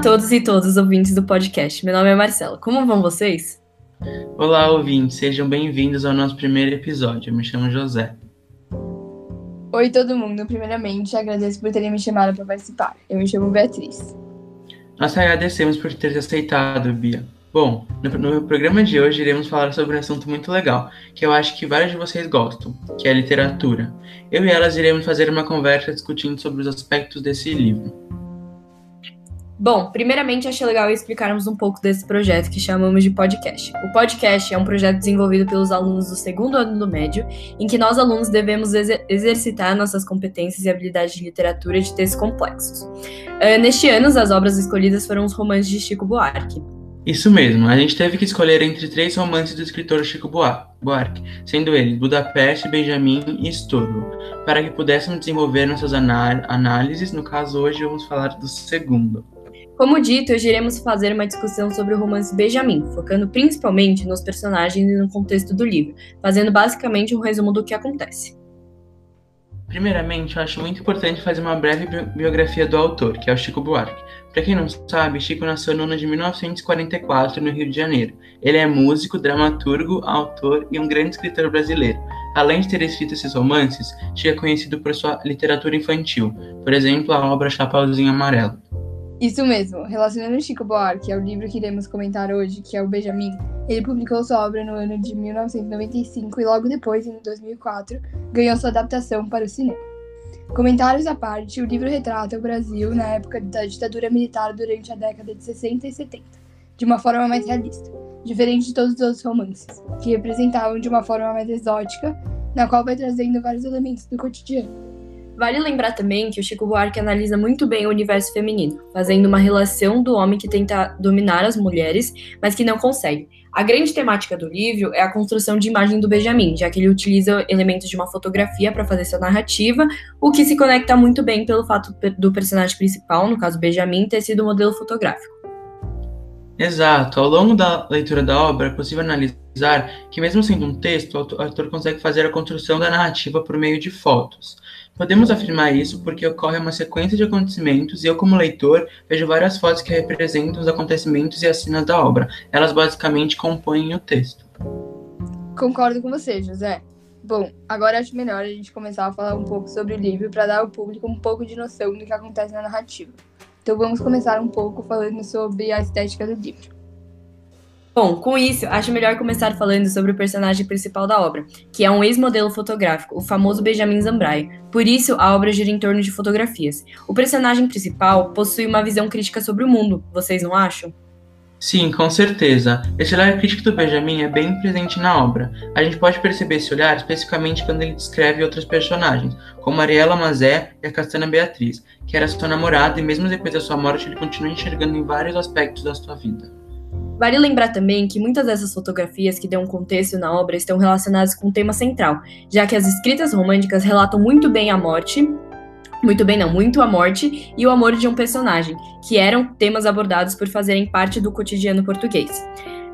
Olá a todos e todas os ouvintes do podcast. Meu nome é Marcela. Como vão vocês? Olá, ouvintes. Sejam bem-vindos ao nosso primeiro episódio. Eu me chamo José. Oi, todo mundo. Primeiramente, agradeço por terem me chamado para participar. Eu me chamo Beatriz. Nós agradecemos por ter aceitado, Bia. Bom, no, no, programa de hoje iremos falar sobre um assunto muito legal, que eu acho que vários de vocês gostam, que é a literatura. Eu e elas iremos fazer uma conversa discutindo sobre os aspectos desse livro. Bom, primeiramente achei legal explicarmos um pouco desse projeto que chamamos de podcast. O podcast é um projeto desenvolvido pelos alunos do segundo ano do médio, em que nós alunos devemos exer exercitar nossas competências e habilidades de literatura de textos complexos. Uh, neste ano, as obras escolhidas foram os romances de Chico Buarque. Isso mesmo, a gente teve que escolher entre três romances do escritor Chico Buarque, sendo eles Budapeste, Benjamin e Estorvo, para que pudéssemos desenvolver nossas análises. No caso, hoje vamos falar do segundo. Como dito, hoje iremos fazer uma discussão sobre o romance Benjamin, focando principalmente nos personagens e no contexto do livro, fazendo basicamente um resumo do que acontece. Primeiramente, eu acho muito importante fazer uma breve biografia do autor, que é o Chico Buarque. Para quem não sabe, Chico nasceu no ano de 1944 no Rio de Janeiro. Ele é músico, dramaturgo, autor e um grande escritor brasileiro. Além de ter escrito esses romances, Chico é conhecido por sua literatura infantil, por exemplo, a obra Chapeuzinho Amarelo. Isso mesmo. Relacionando Chico Buarque ao livro que iremos comentar hoje, que é o Benjamin, ele publicou sua obra no ano de 1995 e logo depois, em 2004, ganhou sua adaptação para o cinema. Comentários à parte, o livro retrata o Brasil na época da ditadura militar durante a década de 60 e 70, de uma forma mais realista, diferente de todos os outros romances, que representavam de uma forma mais exótica, na qual vai trazendo vários elementos do cotidiano. Vale lembrar também que o Chico Buarque analisa muito bem o universo feminino, fazendo uma relação do homem que tenta dominar as mulheres, mas que não consegue. A grande temática do livro é a construção de imagem do Benjamin, já que ele utiliza elementos de uma fotografia para fazer sua narrativa, o que se conecta muito bem pelo fato do personagem principal, no caso Benjamin, ter sido modelo fotográfico. Exato. Ao longo da leitura da obra, é possível analisar que, mesmo sendo um texto, o autor consegue fazer a construção da narrativa por meio de fotos. Podemos afirmar isso porque ocorre uma sequência de acontecimentos e eu, como leitor, vejo várias fotos que representam os acontecimentos e as cenas da obra. Elas basicamente compõem o texto. Concordo com você, José. Bom, agora acho melhor a gente começar a falar um pouco sobre o livro para dar ao público um pouco de noção do que acontece na narrativa. Então vamos começar um pouco falando sobre a estética do livro. Bom, com isso, acho melhor começar falando sobre o personagem principal da obra, que é um ex-modelo fotográfico, o famoso Benjamin Zambrai. Por isso, a obra gira em torno de fotografias. O personagem principal possui uma visão crítica sobre o mundo, vocês não acham? Sim, com certeza. Esse olhar crítico do Benjamin é bem presente na obra. A gente pode perceber esse olhar especificamente quando ele descreve outros personagens, como Ariela Mazé e a Castana Beatriz, que era sua namorada e mesmo depois da sua morte ele continua enxergando em vários aspectos da sua vida. Vale lembrar também que muitas dessas fotografias que dão contexto na obra estão relacionadas com o tema central, já que as escritas românticas relatam muito bem a morte, muito bem não, muito a morte e o amor de um personagem, que eram temas abordados por fazerem parte do cotidiano português.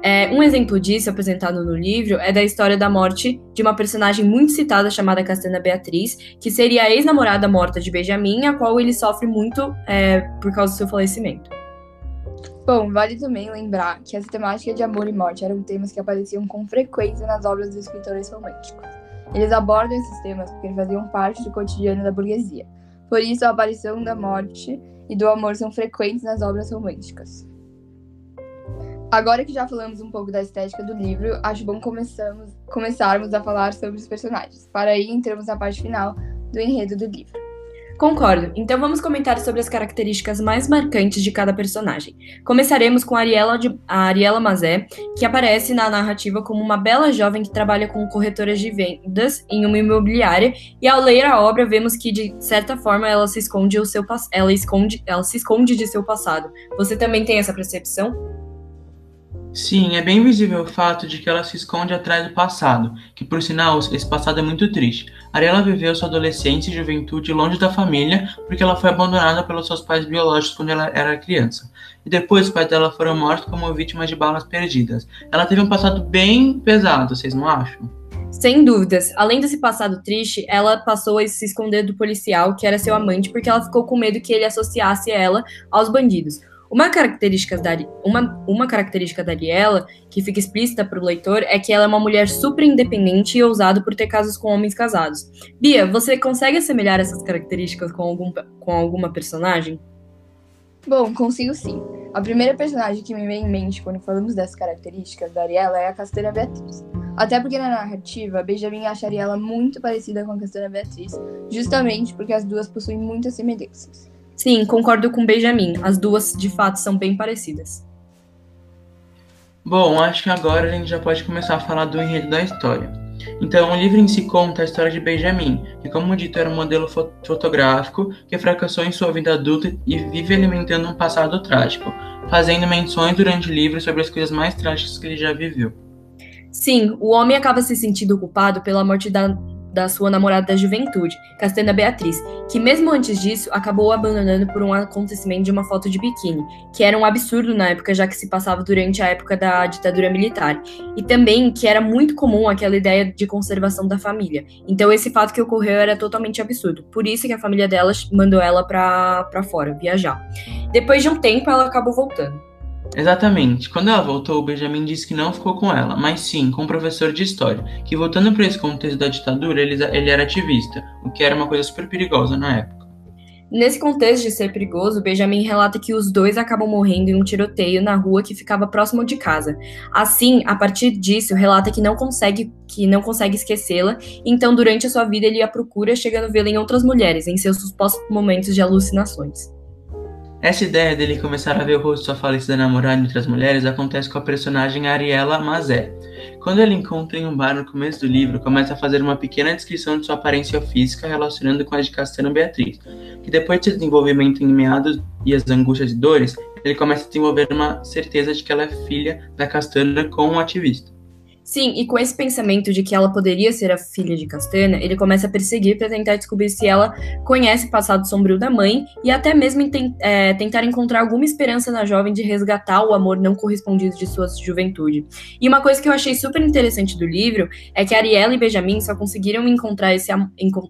É, um exemplo disso, apresentado no livro, é da história da morte de uma personagem muito citada chamada Castana Beatriz, que seria a ex-namorada morta de Benjamin, a qual ele sofre muito é, por causa do seu falecimento. Bom, vale também lembrar que as temáticas de amor e morte eram temas que apareciam com frequência nas obras dos escritores românticos. Eles abordam esses temas porque faziam parte do cotidiano da burguesia. Por isso, a aparição da morte e do amor são frequentes nas obras românticas. Agora que já falamos um pouco da estética do livro, acho bom começarmos a falar sobre os personagens. Para aí, entramos na parte final do enredo do livro. Concordo. Então vamos comentar sobre as características mais marcantes de cada personagem. Começaremos com Ariela, de, a Ariela Mazé, que aparece na narrativa como uma bela jovem que trabalha com corretoras de vendas em uma imobiliária, e ao ler a obra vemos que de certa forma ela se esconde o seu ela esconde, ela se esconde de seu passado. Você também tem essa percepção? Sim, é bem visível o fato de que ela se esconde atrás do passado, que por sinal esse passado é muito triste. Ariela viveu sua adolescência e juventude longe da família porque ela foi abandonada pelos seus pais biológicos quando ela era criança. E depois os pais dela foram mortos como vítimas de balas perdidas. Ela teve um passado bem pesado, vocês não acham? Sem dúvidas. Além desse passado triste, ela passou a se esconder do policial, que era seu amante, porque ela ficou com medo que ele associasse ela aos bandidos. Uma característica da, uma, uma característica da Ariela, que fica explícita para o leitor, é que ela é uma mulher super independente e ousada por ter casos com homens casados. Bia, você consegue assemelhar essas características com, algum, com alguma personagem? Bom, consigo sim. A primeira personagem que me vem em mente quando falamos dessas características da Ariela é a Castanha Beatriz. Até porque na narrativa, Benjamin acharia ela muito parecida com a Castanha Beatriz, justamente porque as duas possuem muitas semelhanças. Sim, concordo com Benjamin. As duas, de fato, são bem parecidas. Bom, acho que agora a gente já pode começar a falar do enredo da história. Então, o livro em si conta a história de Benjamin, que, como dito, era um modelo fotográfico que fracassou em sua vida adulta e vive alimentando um passado trágico, fazendo menções durante o livro sobre as coisas mais trágicas que ele já viveu. Sim, o homem acaba se sentindo culpado pela morte da da sua namorada da juventude, Castana Beatriz, que mesmo antes disso acabou abandonando por um acontecimento de uma foto de biquíni, que era um absurdo na época, já que se passava durante a época da ditadura militar, e também que era muito comum aquela ideia de conservação da família. Então esse fato que ocorreu era totalmente absurdo. Por isso que a família dela mandou ela para fora, viajar. Depois de um tempo, ela acabou voltando. Exatamente. Quando ela voltou, Benjamin disse que não ficou com ela, mas sim com um professor de história, que voltando para esse contexto da ditadura, ele, ele era ativista, o que era uma coisa super perigosa na época. Nesse contexto de ser perigoso, Benjamin relata que os dois acabam morrendo em um tiroteio na rua que ficava próximo de casa. Assim, a partir disso, relata que não consegue que não consegue esquecê-la, então durante a sua vida ele a procura, chegando a vê-la em outras mulheres, em seus supostos momentos de alucinações. Essa ideia dele começar a ver o rosto de sua falecida namorada entre as mulheres acontece com a personagem Ariela Mazé. Quando ele encontra em um bar no começo do livro, começa a fazer uma pequena descrição de sua aparência física relacionando com a de Castana Beatriz, que depois de seu desenvolvimento em meados e as angústias e dores, ele começa a desenvolver uma certeza de que ela é filha da Castana com um ativista. Sim, e com esse pensamento de que ela poderia ser a filha de Castana, ele começa a perseguir para tentar descobrir se ela conhece o passado sombrio da mãe e até mesmo é, tentar encontrar alguma esperança na jovem de resgatar o amor não correspondido de sua juventude. E uma coisa que eu achei super interessante do livro é que Ariela e Benjamin só conseguiram encontrar esse,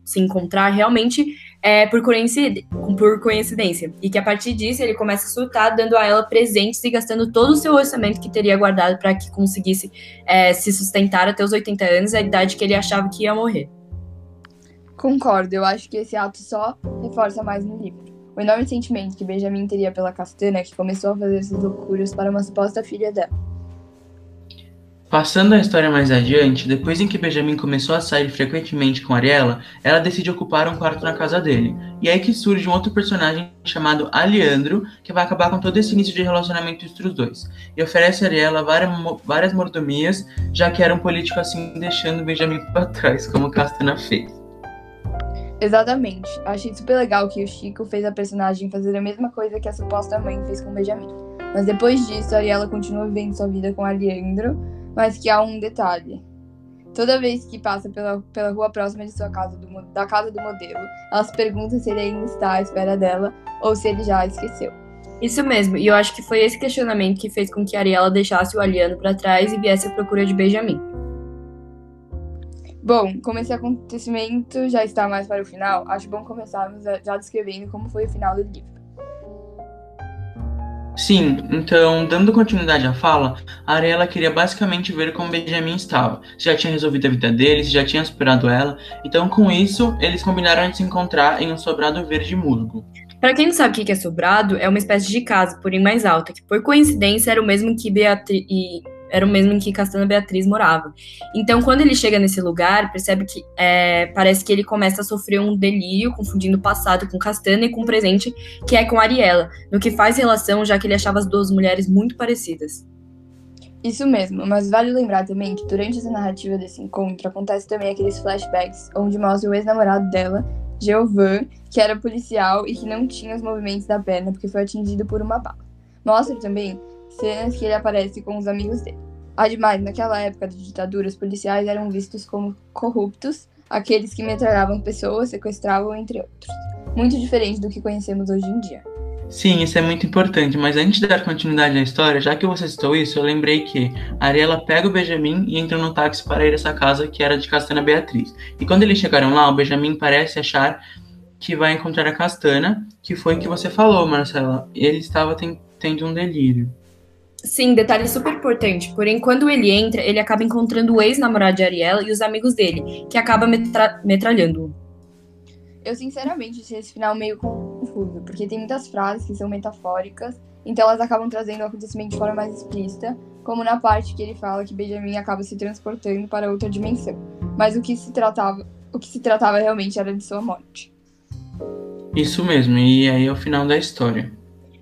se encontrar realmente é, por, coincidência, por coincidência. E que a partir disso ele começa a surtar, dando a ela presentes e gastando todo o seu orçamento que teria guardado para que conseguisse é, se sustentar até os 80 anos, a idade que ele achava que ia morrer. Concordo, eu acho que esse ato só reforça mais no livro. O enorme sentimento que Benjamin teria pela Castana que começou a fazer essas loucuras para uma suposta filha dela. Passando a história mais adiante, depois em que Benjamin começou a sair frequentemente com Ariela, ela decide ocupar um quarto na casa dele. E é aí que surge um outro personagem chamado Aliandro, que vai acabar com todo esse início de relacionamento entre os dois. E oferece a Ariela várias, várias mordomias, já que era um político assim deixando Benjamin para trás, como Castana fez. Exatamente. Achei super legal que o Chico fez a personagem fazer a mesma coisa que a suposta mãe fez com Benjamin. Mas depois disso, Ariela continua vivendo sua vida com Aliandro mas que há um detalhe. Toda vez que passa pela, pela rua próxima de sua casa, do, da casa do modelo, ela se pergunta se ele ainda está à espera dela ou se ele já a esqueceu. Isso mesmo, e eu acho que foi esse questionamento que fez com que Ariela deixasse o Aliano para trás e viesse à procura de Benjamin. Bom, como esse acontecimento já está mais para o final, acho bom começarmos já descrevendo como foi o final do livro. Sim, então, dando continuidade à fala, Ariela queria basicamente ver como Benjamin estava, se já tinha resolvido a vida dele, se já tinha superado ela. Então, com isso, eles combinaram de se encontrar em um sobrado verde musgo. Para quem não sabe o que é sobrado, é uma espécie de casa, porém mais alta, que por coincidência era o mesmo que Beatriz era o mesmo em que Castana Beatriz morava. Então, quando ele chega nesse lugar, percebe que é, parece que ele começa a sofrer um delírio, confundindo o passado com Castana e com o presente, que é com Ariela, no que faz relação, já que ele achava as duas mulheres muito parecidas. Isso mesmo, mas vale lembrar também que durante essa narrativa desse encontro acontece também aqueles flashbacks onde mostra o ex-namorado dela, Geovan, que era policial e que não tinha os movimentos da perna porque foi atingido por uma bala. Mostra também cenas que ele aparece com os amigos dele. Ademais, naquela época de ditadura, os policiais eram vistos como corruptos, aqueles que metralhavam pessoas, sequestravam, entre outros. Muito diferente do que conhecemos hoje em dia. Sim, isso é muito importante, mas antes de dar continuidade à história, já que você citou isso, eu lembrei que Ariela pega o Benjamin e entra no táxi para ir a essa casa que era de Castana Beatriz. E quando eles chegaram lá, o Benjamin parece achar que vai encontrar a Castana, que foi o que você falou, Marcela. Ele estava tentando tendo um delírio. Sim, detalhe super importante. Porém, quando ele entra, ele acaba encontrando o ex-namorado de Ariela e os amigos dele, que acaba metra metralhando-o. Eu, sinceramente, achei esse final meio confuso, porque tem muitas frases que são metafóricas, então elas acabam trazendo o acontecimento de forma mais explícita, como na parte que ele fala que Benjamin acaba se transportando para outra dimensão. Mas o que se tratava, o que se tratava realmente era de sua morte. Isso mesmo, e aí é o final da história.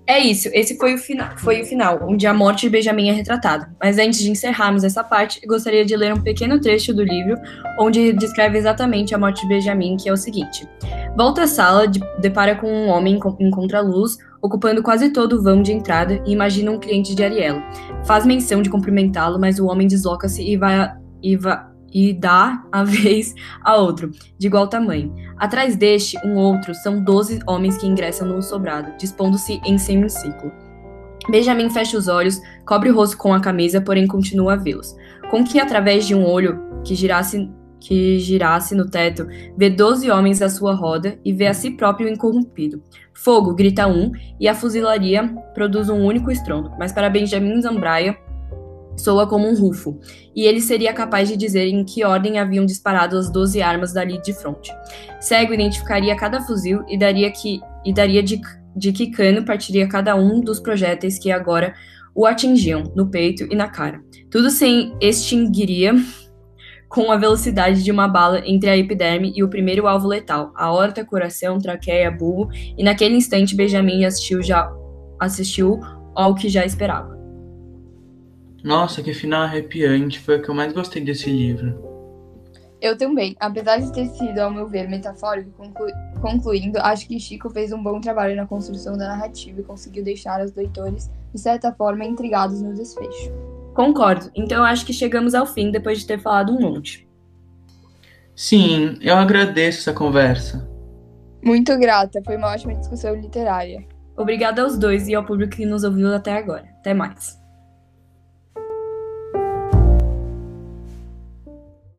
É isso, esse foi o, fina foi o final, onde a morte de Benjamin é retratada. Mas antes de encerrarmos essa parte, gostaria de ler um pequeno trecho do livro, onde descreve exatamente a morte de Benjamin, que é o seguinte. Volta à sala, de, depara com um homem em contraluz, ocupando quase todo o vão de entrada, e imagina um cliente de Ariela. Faz menção de cumprimentá-lo, mas o homem desloca-se e vai, e vai e dá a vez a outro, de igual tamanho. Atrás deste, um outro, são doze homens que ingressam no sobrado, dispondo-se em semiciclo. Benjamin fecha os olhos, cobre o rosto com a camisa, porém continua a vê-los. Com que, através de um olho que girasse, que girasse no teto, vê doze homens à sua roda e vê a si próprio incorrompido. Fogo, grita um, e a fuzilaria produz um único estrondo, mas para Benjamin Zambraia, soa como um rufo, e ele seria capaz de dizer em que ordem haviam disparado as 12 armas dali de fronte. Cego identificaria cada fuzil e daria, que, e daria de, de que cano partiria cada um dos projéteis que agora o atingiam, no peito e na cara. Tudo se extinguiria com a velocidade de uma bala entre a epiderme e o primeiro alvo letal, a aorta, coração, traqueia, bulbo, e naquele instante Benjamin assistiu, já, assistiu ao que já esperava. Nossa, que final arrepiante. Foi o que eu mais gostei desse livro. Eu também. Apesar de ter sido, ao meu ver, metafórico, conclu... concluindo, acho que Chico fez um bom trabalho na construção da narrativa e conseguiu deixar os leitores, de certa forma, intrigados no desfecho. Concordo. Então acho que chegamos ao fim depois de ter falado um monte. Sim, eu agradeço essa conversa. Muito grata. Foi uma ótima discussão literária. Obrigada aos dois e ao público que nos ouviu até agora. Até mais.